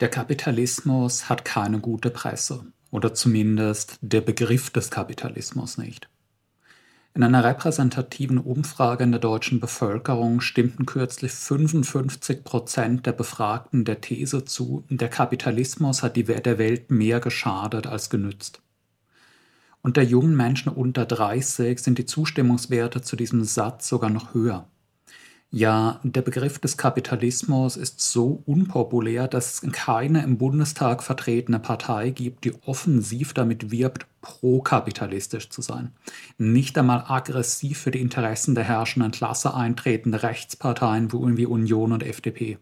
Der Kapitalismus hat keine gute Presse oder zumindest der Begriff des Kapitalismus nicht. In einer repräsentativen Umfrage in der deutschen Bevölkerung stimmten kürzlich 55 Prozent der Befragten der These zu, der Kapitalismus hat der Welt mehr geschadet als genützt. Unter jungen Menschen unter 30 sind die Zustimmungswerte zu diesem Satz sogar noch höher. Ja, der Begriff des Kapitalismus ist so unpopulär, dass es keine im Bundestag vertretene Partei gibt, die offensiv damit wirbt, prokapitalistisch zu sein. Nicht einmal aggressiv für die Interessen der herrschenden Klasse eintretende Rechtsparteien wie Union und FDP.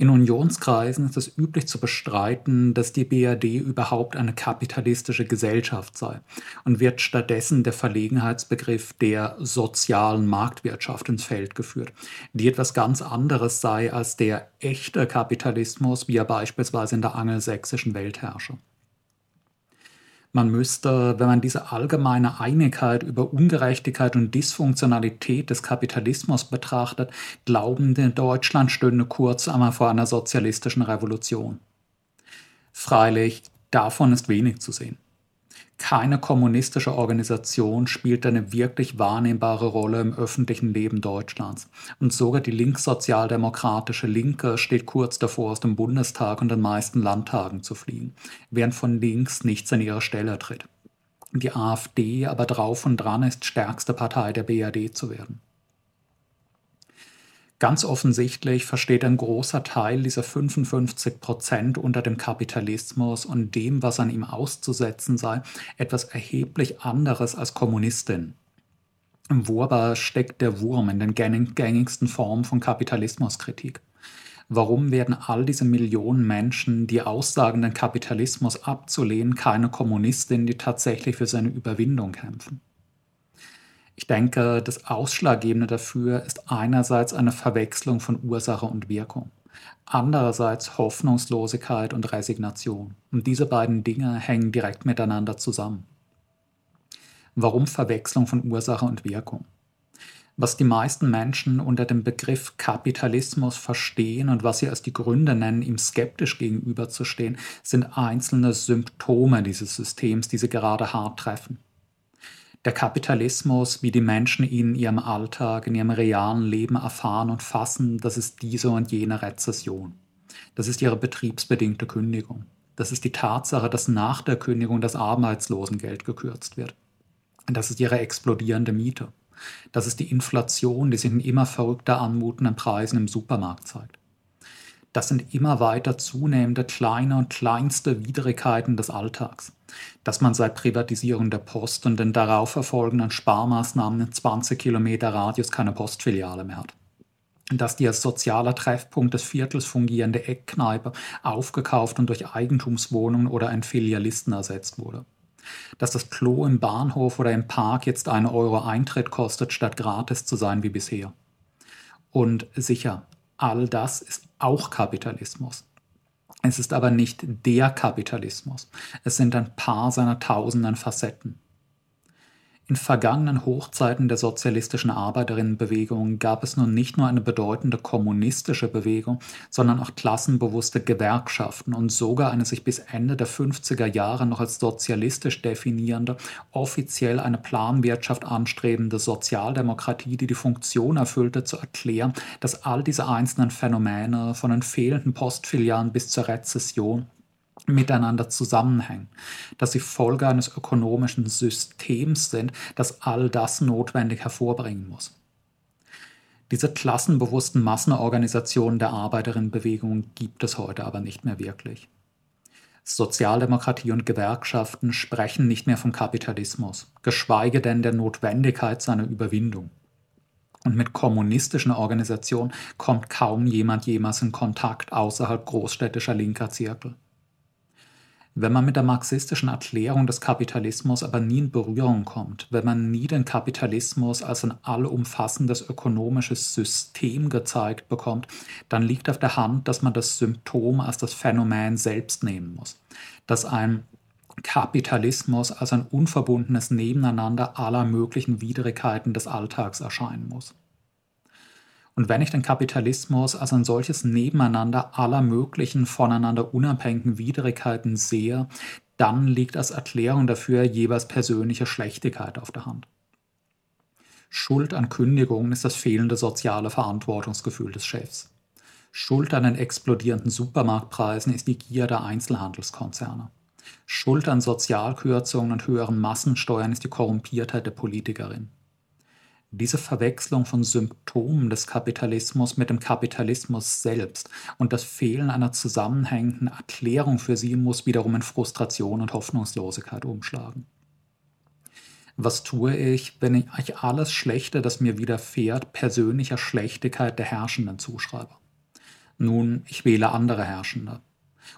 In Unionskreisen ist es üblich zu bestreiten, dass die BRD überhaupt eine kapitalistische Gesellschaft sei und wird stattdessen der Verlegenheitsbegriff der sozialen Marktwirtschaft ins Feld geführt, die etwas ganz anderes sei als der echte Kapitalismus, wie er beispielsweise in der angelsächsischen Welt herrsche. Man müsste, wenn man diese allgemeine Einigkeit über Ungerechtigkeit und Dysfunktionalität des Kapitalismus betrachtet, glauben, Deutschland stünde kurz einmal vor einer sozialistischen Revolution. Freilich, davon ist wenig zu sehen. Keine kommunistische Organisation spielt eine wirklich wahrnehmbare Rolle im öffentlichen Leben Deutschlands. Und sogar die linkssozialdemokratische Linke steht kurz davor, aus dem Bundestag und den meisten Landtagen zu fliegen, während von links nichts an ihre Stelle tritt. Die AfD aber drauf und dran ist, stärkste Partei der BRD zu werden. Ganz offensichtlich versteht ein großer Teil dieser 55 Prozent unter dem Kapitalismus und dem, was an ihm auszusetzen sei, etwas erheblich anderes als Kommunistin. Wo aber steckt der Wurm in den gängigsten Formen von Kapitalismuskritik? Warum werden all diese Millionen Menschen, die aussagen, den Kapitalismus abzulehnen, keine Kommunistin, die tatsächlich für seine Überwindung kämpfen? Ich denke, das Ausschlaggebende dafür ist einerseits eine Verwechslung von Ursache und Wirkung, andererseits Hoffnungslosigkeit und Resignation. Und diese beiden Dinge hängen direkt miteinander zusammen. Warum Verwechslung von Ursache und Wirkung? Was die meisten Menschen unter dem Begriff Kapitalismus verstehen und was sie als die Gründe nennen, ihm skeptisch gegenüberzustehen, sind einzelne Symptome dieses Systems, die sie gerade hart treffen der Kapitalismus, wie die Menschen ihn in ihrem Alltag, in ihrem realen Leben erfahren und fassen, das ist diese und jene Rezession. Das ist ihre betriebsbedingte Kündigung. Das ist die Tatsache, dass nach der Kündigung das Arbeitslosengeld gekürzt wird. Das ist ihre explodierende Miete. Das ist die Inflation, die sich in immer verrückter anmutenden Preisen im Supermarkt zeigt. Das sind immer weiter zunehmende kleine und kleinste Widrigkeiten des Alltags dass man seit Privatisierung der Post und den darauf erfolgenden Sparmaßnahmen in 20 Kilometer Radius keine Postfiliale mehr hat. Dass die als sozialer Treffpunkt des Viertels fungierende Eckkneipe aufgekauft und durch Eigentumswohnungen oder einen Filialisten ersetzt wurde. Dass das Klo im Bahnhof oder im Park jetzt einen Euro Eintritt kostet, statt gratis zu sein wie bisher. Und sicher, all das ist auch Kapitalismus. Es ist aber nicht der Kapitalismus. Es sind ein paar seiner tausenden Facetten. In vergangenen Hochzeiten der sozialistischen Arbeiterinnenbewegung gab es nun nicht nur eine bedeutende kommunistische Bewegung, sondern auch klassenbewusste Gewerkschaften und sogar eine sich bis Ende der 50er Jahre noch als sozialistisch definierende, offiziell eine Planwirtschaft anstrebende Sozialdemokratie, die die Funktion erfüllte, zu erklären, dass all diese einzelnen Phänomene von den fehlenden Postfilialen bis zur Rezession miteinander zusammenhängen, dass sie Folge eines ökonomischen Systems sind, das all das notwendig hervorbringen muss. Diese klassenbewussten Massenorganisationen der Arbeiterinnenbewegung gibt es heute aber nicht mehr wirklich. Sozialdemokratie und Gewerkschaften sprechen nicht mehr vom Kapitalismus, geschweige denn der Notwendigkeit seiner Überwindung. Und mit kommunistischen Organisationen kommt kaum jemand jemals in Kontakt außerhalb großstädtischer linker Zirkel. Wenn man mit der marxistischen Erklärung des Kapitalismus aber nie in Berührung kommt, wenn man nie den Kapitalismus als ein allumfassendes ökonomisches System gezeigt bekommt, dann liegt auf der Hand, dass man das Symptom als das Phänomen selbst nehmen muss. Dass ein Kapitalismus als ein unverbundenes Nebeneinander aller möglichen Widrigkeiten des Alltags erscheinen muss. Und wenn ich den Kapitalismus als ein solches Nebeneinander aller möglichen voneinander unabhängigen Widrigkeiten sehe, dann liegt als Erklärung dafür jeweils persönliche Schlechtigkeit auf der Hand. Schuld an Kündigungen ist das fehlende soziale Verantwortungsgefühl des Chefs. Schuld an den explodierenden Supermarktpreisen ist die Gier der Einzelhandelskonzerne. Schuld an Sozialkürzungen und höheren Massensteuern ist die Korrumpiertheit der Politikerin. Diese Verwechslung von Symptomen des Kapitalismus mit dem Kapitalismus selbst und das Fehlen einer zusammenhängenden Erklärung für sie muss wiederum in Frustration und Hoffnungslosigkeit umschlagen. Was tue ich, wenn ich alles Schlechte, das mir widerfährt, persönlicher Schlechtigkeit der Herrschenden zuschreibe? Nun, ich wähle andere Herrschende.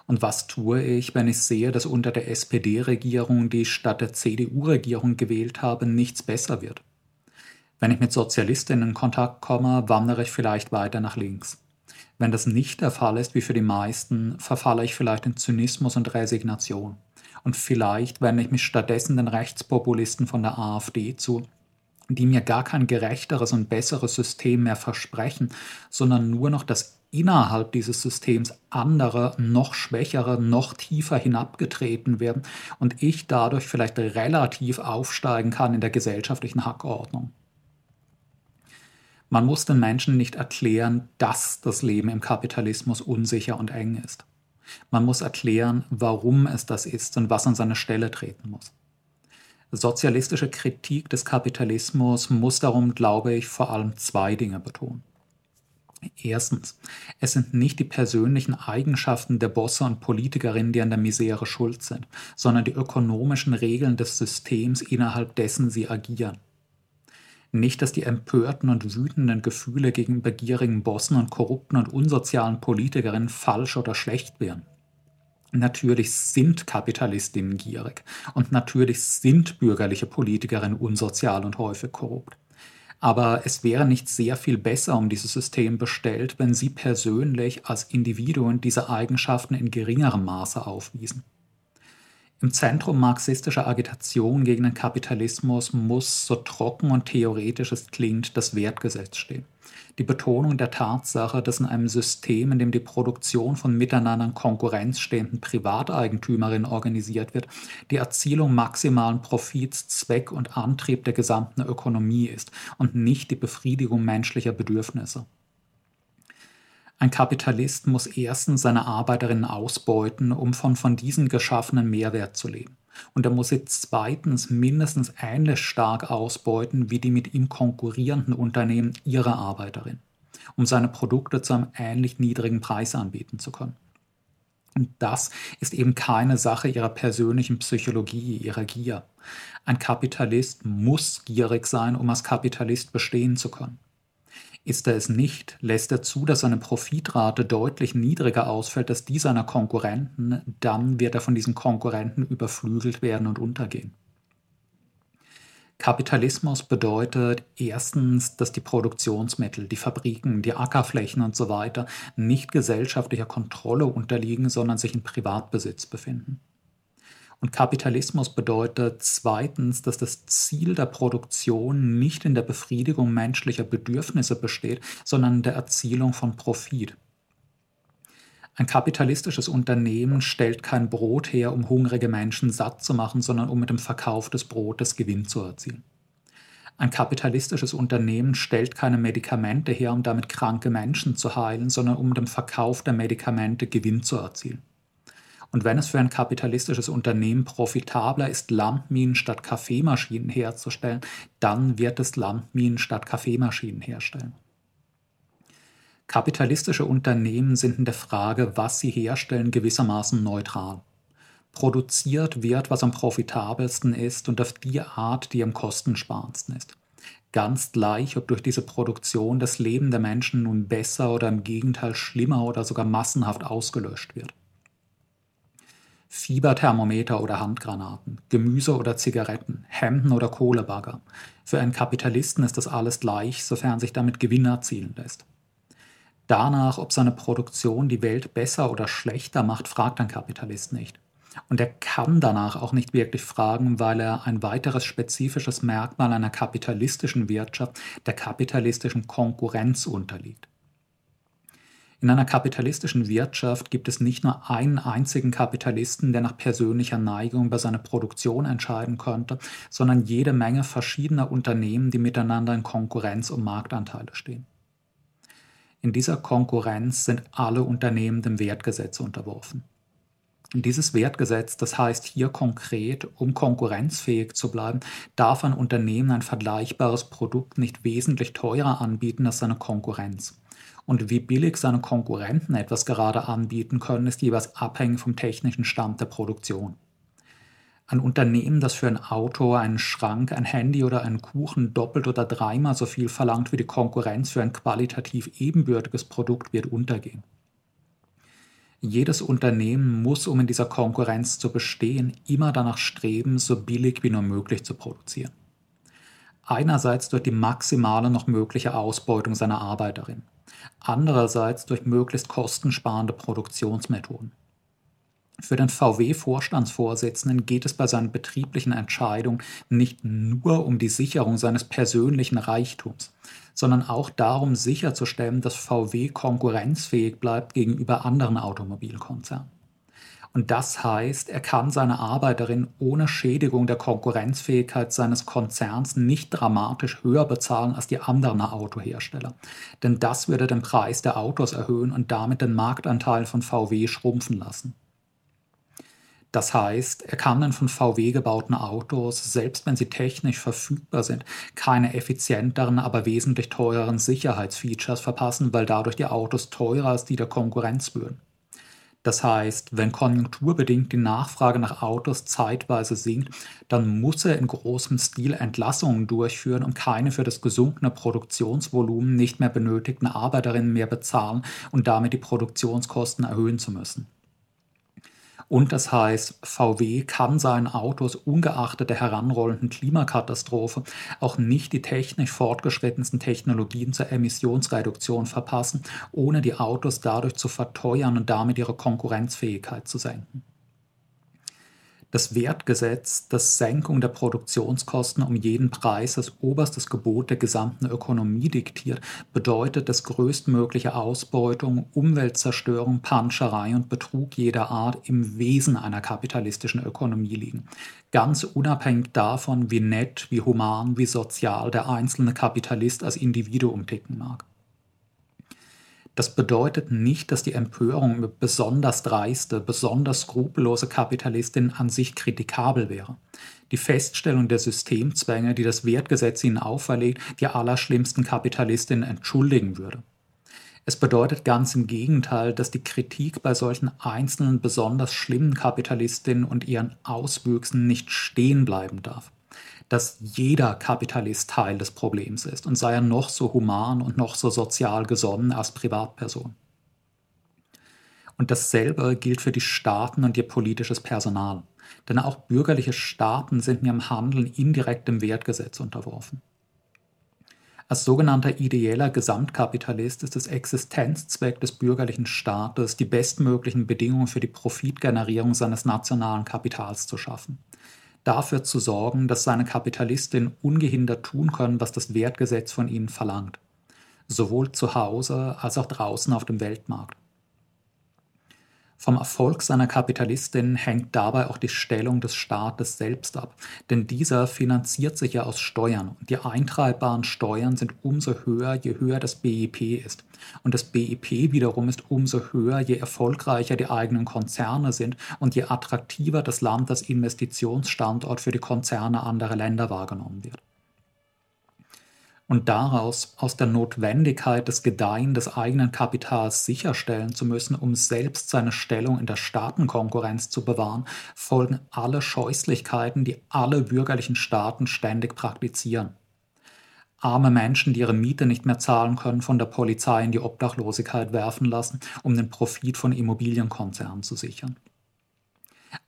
Und was tue ich, wenn ich sehe, dass unter der SPD-Regierung, die ich statt der CDU-Regierung gewählt habe, nichts besser wird? Wenn ich mit Sozialistinnen in Kontakt komme, wandere ich vielleicht weiter nach links. Wenn das nicht der Fall ist, wie für die meisten, verfalle ich vielleicht in Zynismus und Resignation. Und vielleicht wende ich mich stattdessen den Rechtspopulisten von der AfD zu, die mir gar kein gerechteres und besseres System mehr versprechen, sondern nur noch das innerhalb dieses Systems andere, noch schwächere, noch tiefer hinabgetreten werden und ich dadurch vielleicht relativ aufsteigen kann in der gesellschaftlichen Hackordnung. Man muss den Menschen nicht erklären, dass das Leben im Kapitalismus unsicher und eng ist. Man muss erklären, warum es das ist und was an seine Stelle treten muss. Sozialistische Kritik des Kapitalismus muss darum, glaube ich, vor allem zwei Dinge betonen. Erstens, es sind nicht die persönlichen Eigenschaften der Bosse und Politikerinnen, die an der Misere schuld sind, sondern die ökonomischen Regeln des Systems, innerhalb dessen sie agieren. Nicht, dass die empörten und wütenden Gefühle gegenüber gierigen Bossen und korrupten und unsozialen Politikerinnen falsch oder schlecht wären. Natürlich sind Kapitalistinnen gierig und natürlich sind bürgerliche Politikerinnen unsozial und häufig korrupt. Aber es wäre nicht sehr viel besser um dieses System bestellt, wenn Sie persönlich als Individuen diese Eigenschaften in geringerem Maße aufwiesen. Im Zentrum marxistischer Agitation gegen den Kapitalismus muss, so trocken und theoretisch es klingt, das Wertgesetz stehen die Betonung der Tatsache, dass in einem System, in dem die Produktion von miteinander in Konkurrenz stehenden Privateigentümerinnen organisiert wird, die Erzielung maximalen Profits Zweck und Antrieb der gesamten Ökonomie ist und nicht die Befriedigung menschlicher Bedürfnisse. Ein Kapitalist muss erstens seine Arbeiterinnen ausbeuten, um von von diesen geschaffenen Mehrwert zu leben. Und er muss sie zweitens mindestens ähnlich stark ausbeuten wie die mit ihm konkurrierenden Unternehmen ihrer Arbeiterin, um seine Produkte zu einem ähnlich niedrigen Preis anbieten zu können. Und das ist eben keine Sache ihrer persönlichen Psychologie, ihrer Gier. Ein Kapitalist muss gierig sein, um als Kapitalist bestehen zu können. Ist er es nicht, lässt er zu, dass seine Profitrate deutlich niedriger ausfällt als die seiner Konkurrenten, dann wird er von diesen Konkurrenten überflügelt werden und untergehen. Kapitalismus bedeutet erstens, dass die Produktionsmittel, die Fabriken, die Ackerflächen und so weiter nicht gesellschaftlicher Kontrolle unterliegen, sondern sich in Privatbesitz befinden. Und Kapitalismus bedeutet zweitens, dass das Ziel der Produktion nicht in der Befriedigung menschlicher Bedürfnisse besteht, sondern in der Erzielung von Profit. Ein kapitalistisches Unternehmen stellt kein Brot her, um hungrige Menschen satt zu machen, sondern um mit dem Verkauf des Brotes Gewinn zu erzielen. Ein kapitalistisches Unternehmen stellt keine Medikamente her, um damit kranke Menschen zu heilen, sondern um mit dem Verkauf der Medikamente Gewinn zu erzielen. Und wenn es für ein kapitalistisches Unternehmen profitabler ist, Landminen statt Kaffeemaschinen herzustellen, dann wird es Landminen statt Kaffeemaschinen herstellen. Kapitalistische Unternehmen sind in der Frage, was sie herstellen, gewissermaßen neutral. Produziert wird, was am profitabelsten ist und auf die Art, die am kostensparendsten ist. Ganz gleich, ob durch diese Produktion das Leben der Menschen nun besser oder im Gegenteil schlimmer oder sogar massenhaft ausgelöscht wird. Fieberthermometer oder Handgranaten, Gemüse oder Zigaretten, Hemden oder Kohlebagger. Für einen Kapitalisten ist das alles gleich, sofern sich damit Gewinn erzielen lässt. Danach, ob seine Produktion die Welt besser oder schlechter macht, fragt ein Kapitalist nicht. Und er kann danach auch nicht wirklich fragen, weil er ein weiteres spezifisches Merkmal einer kapitalistischen Wirtschaft, der kapitalistischen Konkurrenz unterliegt. In einer kapitalistischen Wirtschaft gibt es nicht nur einen einzigen Kapitalisten, der nach persönlicher Neigung über seine Produktion entscheiden könnte, sondern jede Menge verschiedener Unternehmen, die miteinander in Konkurrenz um Marktanteile stehen. In dieser Konkurrenz sind alle Unternehmen dem Wertgesetz unterworfen. Dieses Wertgesetz, das heißt hier konkret, um konkurrenzfähig zu bleiben, darf ein Unternehmen ein vergleichbares Produkt nicht wesentlich teurer anbieten als seine Konkurrenz. Und wie billig seine Konkurrenten etwas gerade anbieten können, ist jeweils abhängig vom technischen Stand der Produktion. Ein Unternehmen, das für ein Auto, einen Schrank, ein Handy oder einen Kuchen doppelt oder dreimal so viel verlangt wie die Konkurrenz für ein qualitativ ebenbürtiges Produkt, wird untergehen. Jedes Unternehmen muss, um in dieser Konkurrenz zu bestehen, immer danach streben, so billig wie nur möglich zu produzieren. Einerseits durch die maximale noch mögliche Ausbeutung seiner Arbeiterin andererseits durch möglichst kostensparende Produktionsmethoden. Für den VW-Vorstandsvorsitzenden geht es bei seinen betrieblichen Entscheidungen nicht nur um die Sicherung seines persönlichen Reichtums, sondern auch darum sicherzustellen, dass VW konkurrenzfähig bleibt gegenüber anderen Automobilkonzernen. Und das heißt, er kann seine Arbeiterin ohne Schädigung der Konkurrenzfähigkeit seines Konzerns nicht dramatisch höher bezahlen als die anderen Autohersteller. Denn das würde den Preis der Autos erhöhen und damit den Marktanteil von VW schrumpfen lassen. Das heißt, er kann den von VW gebauten Autos, selbst wenn sie technisch verfügbar sind, keine effizienteren, aber wesentlich teureren Sicherheitsfeatures verpassen, weil dadurch die Autos teurer als die der Konkurrenz würden. Das heißt, wenn konjunkturbedingt die Nachfrage nach Autos zeitweise sinkt, dann muss er in großem Stil Entlassungen durchführen und keine für das gesunkene Produktionsvolumen nicht mehr benötigten Arbeiterinnen mehr bezahlen und damit die Produktionskosten erhöhen zu müssen. Und das heißt, VW kann seinen Autos ungeachtet der heranrollenden Klimakatastrophe auch nicht die technisch fortgeschrittensten Technologien zur Emissionsreduktion verpassen, ohne die Autos dadurch zu verteuern und damit ihre Konkurrenzfähigkeit zu senken. Das Wertgesetz, das Senkung der Produktionskosten um jeden Preis als oberstes Gebot der gesamten Ökonomie diktiert, bedeutet, dass größtmögliche Ausbeutung, Umweltzerstörung, Panscherei und Betrug jeder Art im Wesen einer kapitalistischen Ökonomie liegen. Ganz unabhängig davon, wie nett, wie human, wie sozial der einzelne Kapitalist als Individuum ticken mag. Das bedeutet nicht, dass die Empörung über besonders dreiste, besonders skrupellose Kapitalistinnen an sich kritikabel wäre. Die Feststellung der Systemzwänge, die das Wertgesetz ihnen auferlegt, die allerschlimmsten Kapitalistinnen entschuldigen würde. Es bedeutet ganz im Gegenteil, dass die Kritik bei solchen einzelnen besonders schlimmen Kapitalistinnen und ihren Auswüchsen nicht stehen bleiben darf dass jeder Kapitalist Teil des Problems ist und sei er noch so human und noch so sozial gesonnen als Privatperson. Und dasselbe gilt für die Staaten und ihr politisches Personal. Denn auch bürgerliche Staaten sind im Handeln indirekt dem Wertgesetz unterworfen. Als sogenannter ideeller Gesamtkapitalist ist es Existenzzweck des bürgerlichen Staates, die bestmöglichen Bedingungen für die Profitgenerierung seines nationalen Kapitals zu schaffen dafür zu sorgen, dass seine Kapitalistinnen ungehindert tun können, was das Wertgesetz von ihnen verlangt, sowohl zu Hause als auch draußen auf dem Weltmarkt. Vom Erfolg seiner Kapitalistin hängt dabei auch die Stellung des Staates selbst ab, denn dieser finanziert sich ja aus Steuern. Und die eintreibbaren Steuern sind umso höher, je höher das BIP ist. Und das BIP wiederum ist umso höher, je erfolgreicher die eigenen Konzerne sind und je attraktiver das Land als Investitionsstandort für die Konzerne anderer Länder wahrgenommen wird und daraus aus der Notwendigkeit des Gedeihen des eigenen Kapitals sicherstellen zu müssen, um selbst seine Stellung in der Staatenkonkurrenz zu bewahren, folgen alle Scheußlichkeiten, die alle bürgerlichen Staaten ständig praktizieren. Arme Menschen, die ihre Miete nicht mehr zahlen können, von der Polizei in die Obdachlosigkeit werfen lassen, um den Profit von Immobilienkonzernen zu sichern.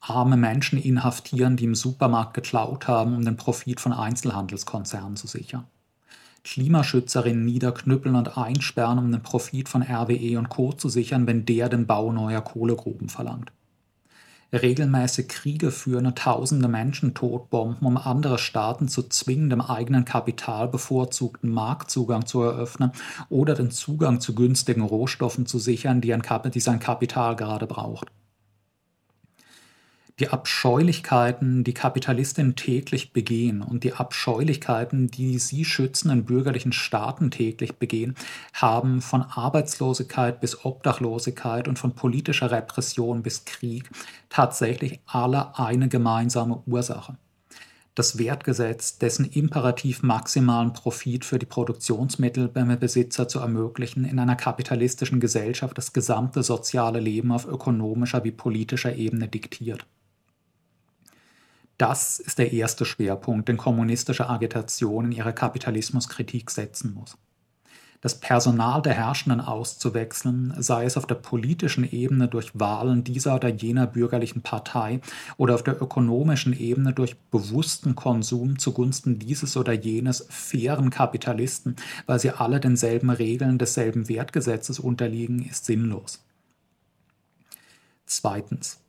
Arme Menschen inhaftieren, die im Supermarkt geklaut haben, um den Profit von Einzelhandelskonzernen zu sichern. Klimaschützerinnen niederknüppeln und einsperren, um den Profit von RWE und Co. zu sichern, wenn der den Bau neuer Kohlegruben verlangt. regelmäßig Kriege führen und tausende Menschen totbomben, um andere Staaten zu zwingen, dem eigenen Kapital bevorzugten Marktzugang zu eröffnen oder den Zugang zu günstigen Rohstoffen zu sichern, die, die sein Kapital gerade braucht. Die Abscheulichkeiten, die Kapitalistinnen täglich begehen und die Abscheulichkeiten, die sie schützenden bürgerlichen Staaten täglich begehen, haben von Arbeitslosigkeit bis Obdachlosigkeit und von politischer Repression bis Krieg tatsächlich alle eine gemeinsame Ursache. Das Wertgesetz, dessen Imperativ maximalen Profit für die Produktionsmittelbesitzer zu ermöglichen, in einer kapitalistischen Gesellschaft das gesamte soziale Leben auf ökonomischer wie politischer Ebene diktiert. Das ist der erste Schwerpunkt, den kommunistische Agitation in ihrer Kapitalismuskritik setzen muss. Das Personal der Herrschenden auszuwechseln, sei es auf der politischen Ebene durch Wahlen dieser oder jener bürgerlichen Partei oder auf der ökonomischen Ebene durch bewussten Konsum zugunsten dieses oder jenes fairen Kapitalisten, weil sie alle denselben Regeln desselben Wertgesetzes unterliegen, ist sinnlos. Zweitens.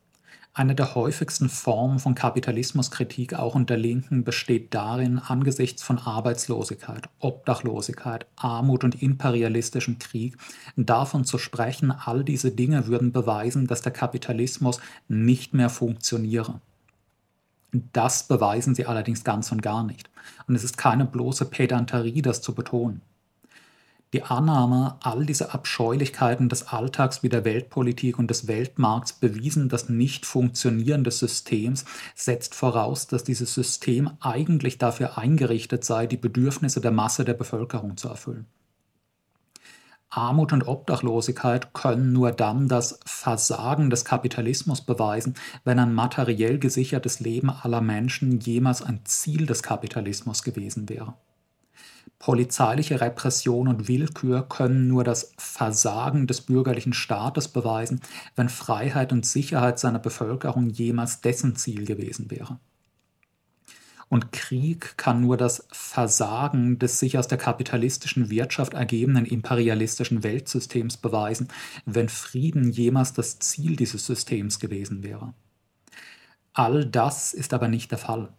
Eine der häufigsten Formen von Kapitalismuskritik auch unter Linken besteht darin, angesichts von Arbeitslosigkeit, Obdachlosigkeit, Armut und imperialistischem Krieg davon zu sprechen, all diese Dinge würden beweisen, dass der Kapitalismus nicht mehr funktioniere. Das beweisen sie allerdings ganz und gar nicht. Und es ist keine bloße Pedanterie, das zu betonen. Die Annahme, all diese Abscheulichkeiten des Alltags wie der Weltpolitik und des Weltmarkts bewiesen das Nicht-Funktionieren des Systems, setzt voraus, dass dieses System eigentlich dafür eingerichtet sei, die Bedürfnisse der Masse der Bevölkerung zu erfüllen. Armut und Obdachlosigkeit können nur dann das Versagen des Kapitalismus beweisen, wenn ein materiell gesichertes Leben aller Menschen jemals ein Ziel des Kapitalismus gewesen wäre. Polizeiliche Repression und Willkür können nur das Versagen des bürgerlichen Staates beweisen, wenn Freiheit und Sicherheit seiner Bevölkerung jemals dessen Ziel gewesen wäre. Und Krieg kann nur das Versagen des sich aus der kapitalistischen Wirtschaft ergebenden imperialistischen Weltsystems beweisen, wenn Frieden jemals das Ziel dieses Systems gewesen wäre. All das ist aber nicht der Fall.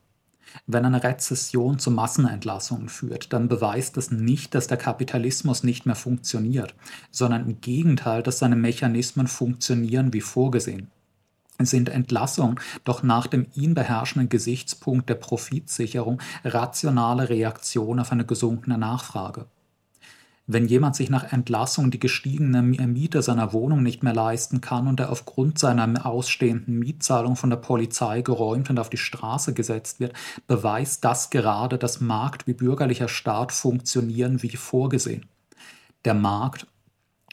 Wenn eine Rezession zu Massenentlassungen führt, dann beweist das nicht, dass der Kapitalismus nicht mehr funktioniert, sondern im Gegenteil, dass seine Mechanismen funktionieren wie vorgesehen. Sind Entlassungen doch nach dem ihn beherrschenden Gesichtspunkt der Profitsicherung rationale Reaktion auf eine gesunkene Nachfrage. Wenn jemand sich nach Entlassung die gestiegene Miete seiner Wohnung nicht mehr leisten kann und er aufgrund seiner ausstehenden Mietzahlung von der Polizei geräumt und auf die Straße gesetzt wird, beweist das gerade, dass Markt wie bürgerlicher Staat funktionieren wie vorgesehen. Der Markt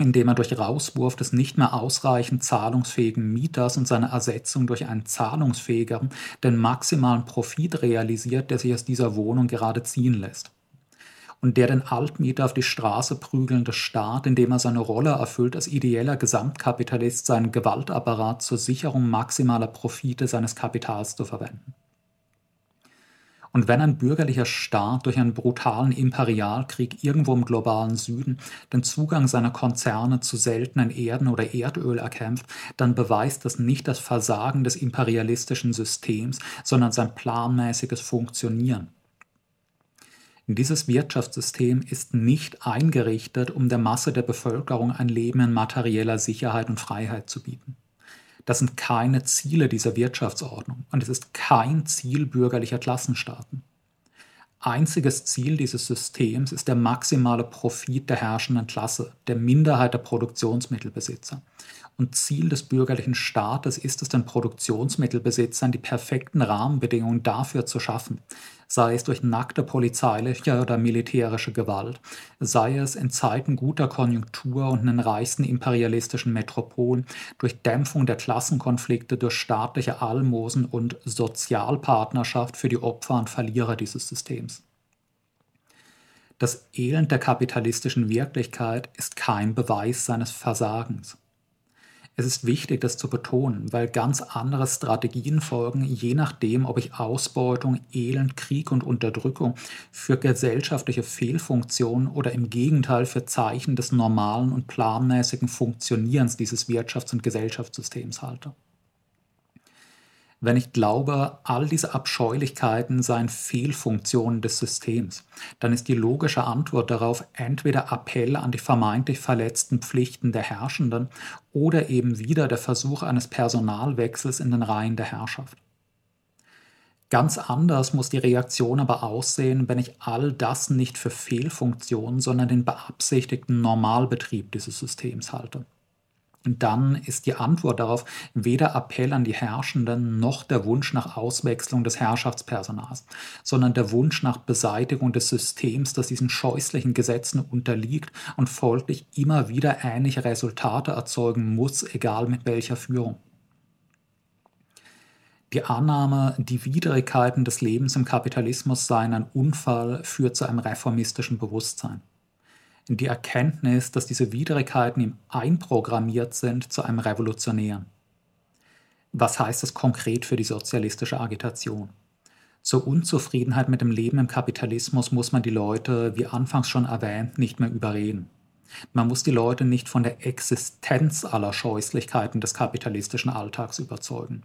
indem er durch Rauswurf des nicht mehr ausreichend zahlungsfähigen Mieters und seine Ersetzung durch einen zahlungsfähigeren den maximalen Profit realisiert, der sich aus dieser Wohnung gerade ziehen lässt und der den Altmieter auf die Straße prügelnde Staat, indem er seine Rolle erfüllt, als ideeller Gesamtkapitalist seinen Gewaltapparat zur Sicherung maximaler Profite seines Kapitals zu verwenden. Und wenn ein bürgerlicher Staat durch einen brutalen Imperialkrieg irgendwo im globalen Süden den Zugang seiner Konzerne zu seltenen Erden oder Erdöl erkämpft, dann beweist das nicht das Versagen des imperialistischen Systems, sondern sein planmäßiges Funktionieren. Dieses Wirtschaftssystem ist nicht eingerichtet, um der Masse der Bevölkerung ein Leben in materieller Sicherheit und Freiheit zu bieten. Das sind keine Ziele dieser Wirtschaftsordnung und es ist kein Ziel bürgerlicher Klassenstaaten. Einziges Ziel dieses Systems ist der maximale Profit der herrschenden Klasse, der Minderheit der Produktionsmittelbesitzer. Und Ziel des bürgerlichen Staates ist es, den Produktionsmittelbesitzern die perfekten Rahmenbedingungen dafür zu schaffen, sei es durch nackte polizeiliche oder militärische Gewalt, sei es in Zeiten guter Konjunktur und in den reichsten imperialistischen Metropolen durch Dämpfung der Klassenkonflikte durch staatliche Almosen und Sozialpartnerschaft für die Opfer und Verlierer dieses Systems. Das Elend der kapitalistischen Wirklichkeit ist kein Beweis seines Versagens. Es ist wichtig, das zu betonen, weil ganz andere Strategien folgen, je nachdem, ob ich Ausbeutung, Elend, Krieg und Unterdrückung für gesellschaftliche Fehlfunktionen oder im Gegenteil für Zeichen des normalen und planmäßigen Funktionierens dieses Wirtschafts- und Gesellschaftssystems halte. Wenn ich glaube, all diese Abscheulichkeiten seien Fehlfunktionen des Systems, dann ist die logische Antwort darauf entweder Appell an die vermeintlich verletzten Pflichten der Herrschenden oder eben wieder der Versuch eines Personalwechsels in den Reihen der Herrschaft. Ganz anders muss die Reaktion aber aussehen, wenn ich all das nicht für Fehlfunktionen, sondern den beabsichtigten Normalbetrieb dieses Systems halte dann ist die Antwort darauf weder Appell an die Herrschenden noch der Wunsch nach Auswechslung des Herrschaftspersonals, sondern der Wunsch nach Beseitigung des Systems, das diesen scheußlichen Gesetzen unterliegt und folglich immer wieder ähnliche Resultate erzeugen muss, egal mit welcher Führung. Die Annahme, die Widrigkeiten des Lebens im Kapitalismus seien ein Unfall, führt zu einem reformistischen Bewusstsein die Erkenntnis, dass diese Widrigkeiten ihm einprogrammiert sind zu einem Revolutionären. Was heißt das konkret für die sozialistische Agitation? Zur Unzufriedenheit mit dem Leben im Kapitalismus muss man die Leute, wie anfangs schon erwähnt, nicht mehr überreden. Man muss die Leute nicht von der Existenz aller Scheußlichkeiten des kapitalistischen Alltags überzeugen.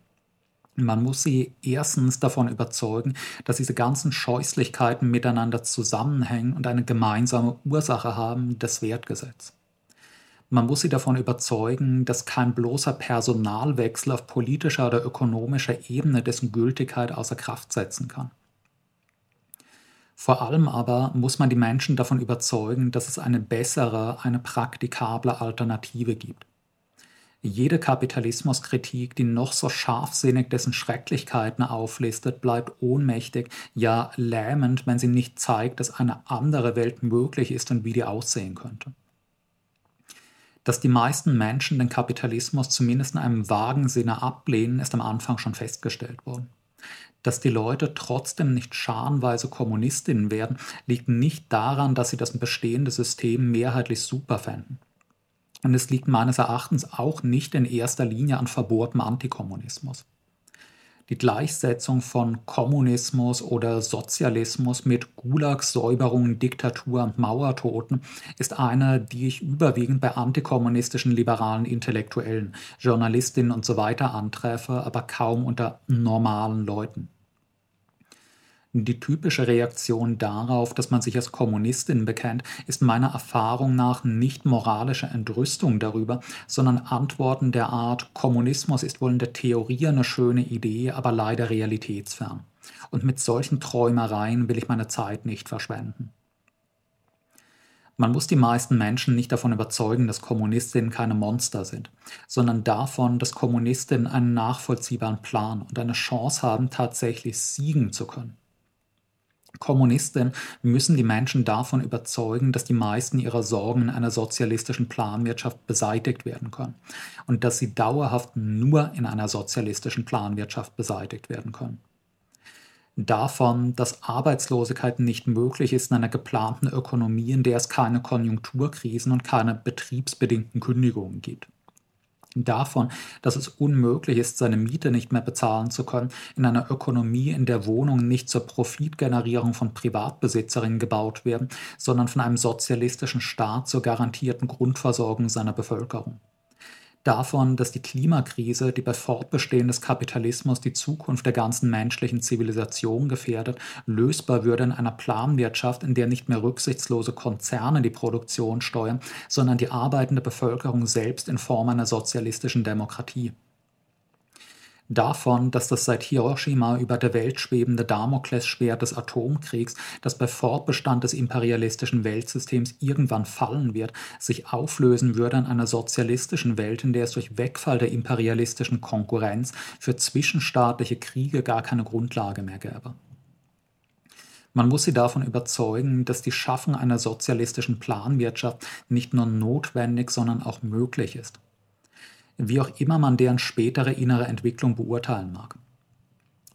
Man muss sie erstens davon überzeugen, dass diese ganzen Scheußlichkeiten miteinander zusammenhängen und eine gemeinsame Ursache haben, das Wertgesetz. Man muss sie davon überzeugen, dass kein bloßer Personalwechsel auf politischer oder ökonomischer Ebene dessen Gültigkeit außer Kraft setzen kann. Vor allem aber muss man die Menschen davon überzeugen, dass es eine bessere, eine praktikable Alternative gibt. Jede Kapitalismuskritik, die noch so scharfsinnig dessen Schrecklichkeiten auflistet, bleibt ohnmächtig, ja lähmend, wenn sie nicht zeigt, dass eine andere Welt möglich ist und wie die aussehen könnte. Dass die meisten Menschen den Kapitalismus zumindest in einem vagen Sinne ablehnen, ist am Anfang schon festgestellt worden. Dass die Leute trotzdem nicht scharenweise Kommunistinnen werden, liegt nicht daran, dass sie das bestehende System mehrheitlich super fänden. Und es liegt meines Erachtens auch nicht in erster Linie an verbohrtem Antikommunismus. Die Gleichsetzung von Kommunismus oder Sozialismus mit Gulags, Säuberungen, Diktatur und Mauertoten ist eine, die ich überwiegend bei antikommunistischen liberalen Intellektuellen, Journalistinnen usw. So antreffe, aber kaum unter normalen Leuten. Die typische Reaktion darauf, dass man sich als Kommunistin bekennt, ist meiner Erfahrung nach nicht moralische Entrüstung darüber, sondern Antworten der Art, Kommunismus ist wohl in der Theorie eine schöne Idee, aber leider realitätsfern. Und mit solchen Träumereien will ich meine Zeit nicht verschwenden. Man muss die meisten Menschen nicht davon überzeugen, dass Kommunistinnen keine Monster sind, sondern davon, dass Kommunistinnen einen nachvollziehbaren Plan und eine Chance haben, tatsächlich siegen zu können. Kommunisten müssen die Menschen davon überzeugen, dass die meisten ihrer Sorgen in einer sozialistischen Planwirtschaft beseitigt werden können und dass sie dauerhaft nur in einer sozialistischen Planwirtschaft beseitigt werden können. Davon, dass Arbeitslosigkeit nicht möglich ist in einer geplanten Ökonomie, in der es keine Konjunkturkrisen und keine betriebsbedingten Kündigungen gibt davon, dass es unmöglich ist, seine Miete nicht mehr bezahlen zu können, in einer Ökonomie, in der Wohnungen nicht zur Profitgenerierung von Privatbesitzerinnen gebaut werden, sondern von einem sozialistischen Staat zur garantierten Grundversorgung seiner Bevölkerung davon, dass die Klimakrise, die bei Fortbestehen des Kapitalismus die Zukunft der ganzen menschlichen Zivilisation gefährdet, lösbar würde in einer Planwirtschaft, in der nicht mehr rücksichtslose Konzerne die Produktion steuern, sondern die arbeitende Bevölkerung selbst in Form einer sozialistischen Demokratie davon, dass das seit Hiroshima über der Welt schwebende Damoklesschwert des Atomkriegs, das bei Fortbestand des imperialistischen Weltsystems irgendwann fallen wird, sich auflösen würde in einer sozialistischen Welt, in der es durch Wegfall der imperialistischen Konkurrenz für zwischenstaatliche Kriege gar keine Grundlage mehr gäbe. Man muss sie davon überzeugen, dass die Schaffung einer sozialistischen Planwirtschaft nicht nur notwendig, sondern auch möglich ist wie auch immer man deren spätere innere Entwicklung beurteilen mag.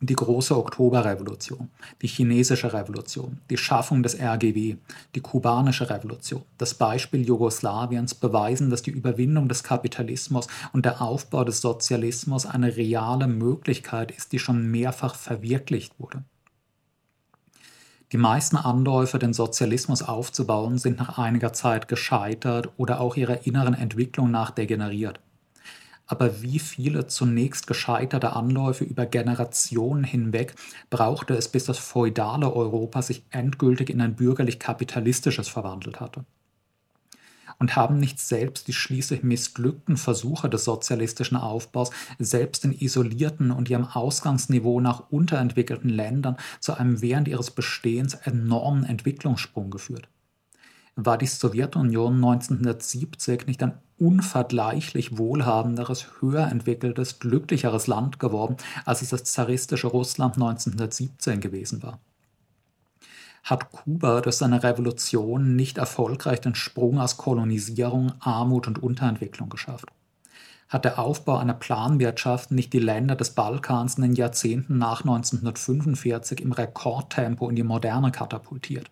Die große Oktoberrevolution, die chinesische Revolution, die Schaffung des RGW, die kubanische Revolution, das Beispiel Jugoslawiens beweisen, dass die Überwindung des Kapitalismus und der Aufbau des Sozialismus eine reale Möglichkeit ist, die schon mehrfach verwirklicht wurde. Die meisten Anläufe, den Sozialismus aufzubauen, sind nach einiger Zeit gescheitert oder auch ihrer inneren Entwicklung nach degeneriert. Aber wie viele zunächst gescheiterte Anläufe über Generationen hinweg brauchte es, bis das feudale Europa sich endgültig in ein bürgerlich-kapitalistisches verwandelt hatte? und haben nicht selbst die schließlich missglückten Versuche des sozialistischen Aufbaus selbst in isolierten und ihrem Ausgangsniveau nach unterentwickelten Ländern zu einem während ihres Bestehens enormen Entwicklungssprung geführt. War die Sowjetunion 1970 nicht ein unvergleichlich wohlhabenderes, höher entwickeltes, glücklicheres Land geworden, als es das zaristische Russland 1917 gewesen war? hat Kuba durch seine Revolution nicht erfolgreich den Sprung aus Kolonisierung, Armut und Unterentwicklung geschafft. Hat der Aufbau einer Planwirtschaft nicht die Länder des Balkans in den Jahrzehnten nach 1945 im Rekordtempo in die Moderne katapultiert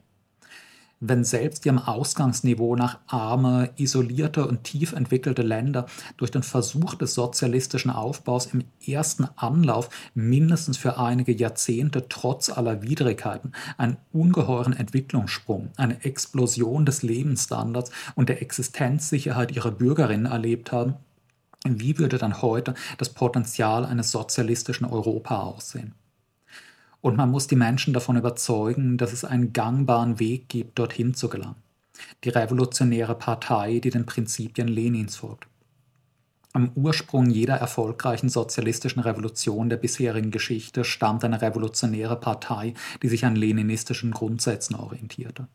wenn selbst ihrem Ausgangsniveau nach arme, isolierte und tief entwickelte Länder durch den Versuch des sozialistischen Aufbaus im ersten Anlauf mindestens für einige Jahrzehnte trotz aller Widrigkeiten einen ungeheuren Entwicklungssprung, eine Explosion des Lebensstandards und der Existenzsicherheit ihrer Bürgerinnen erlebt haben, wie würde dann heute das Potenzial eines sozialistischen Europa aussehen? Und man muss die Menschen davon überzeugen, dass es einen gangbaren Weg gibt, dorthin zu gelangen. Die revolutionäre Partei, die den Prinzipien Lenins folgt. Am Ursprung jeder erfolgreichen sozialistischen Revolution der bisherigen Geschichte stammt eine revolutionäre Partei, die sich an leninistischen Grundsätzen orientierte.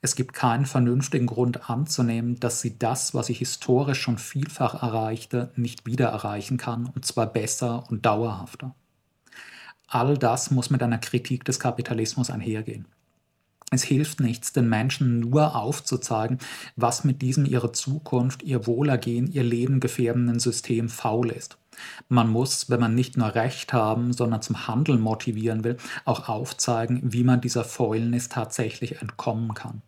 Es gibt keinen vernünftigen Grund anzunehmen, dass sie das, was sie historisch schon vielfach erreichte, nicht wieder erreichen kann, und zwar besser und dauerhafter. All das muss mit einer Kritik des Kapitalismus einhergehen. Es hilft nichts, den Menschen nur aufzuzeigen, was mit diesem ihre Zukunft, ihr Wohlergehen, ihr Leben gefährdenden System faul ist. Man muss, wenn man nicht nur Recht haben, sondern zum Handeln motivieren will, auch aufzeigen, wie man dieser Fäulnis tatsächlich entkommen kann.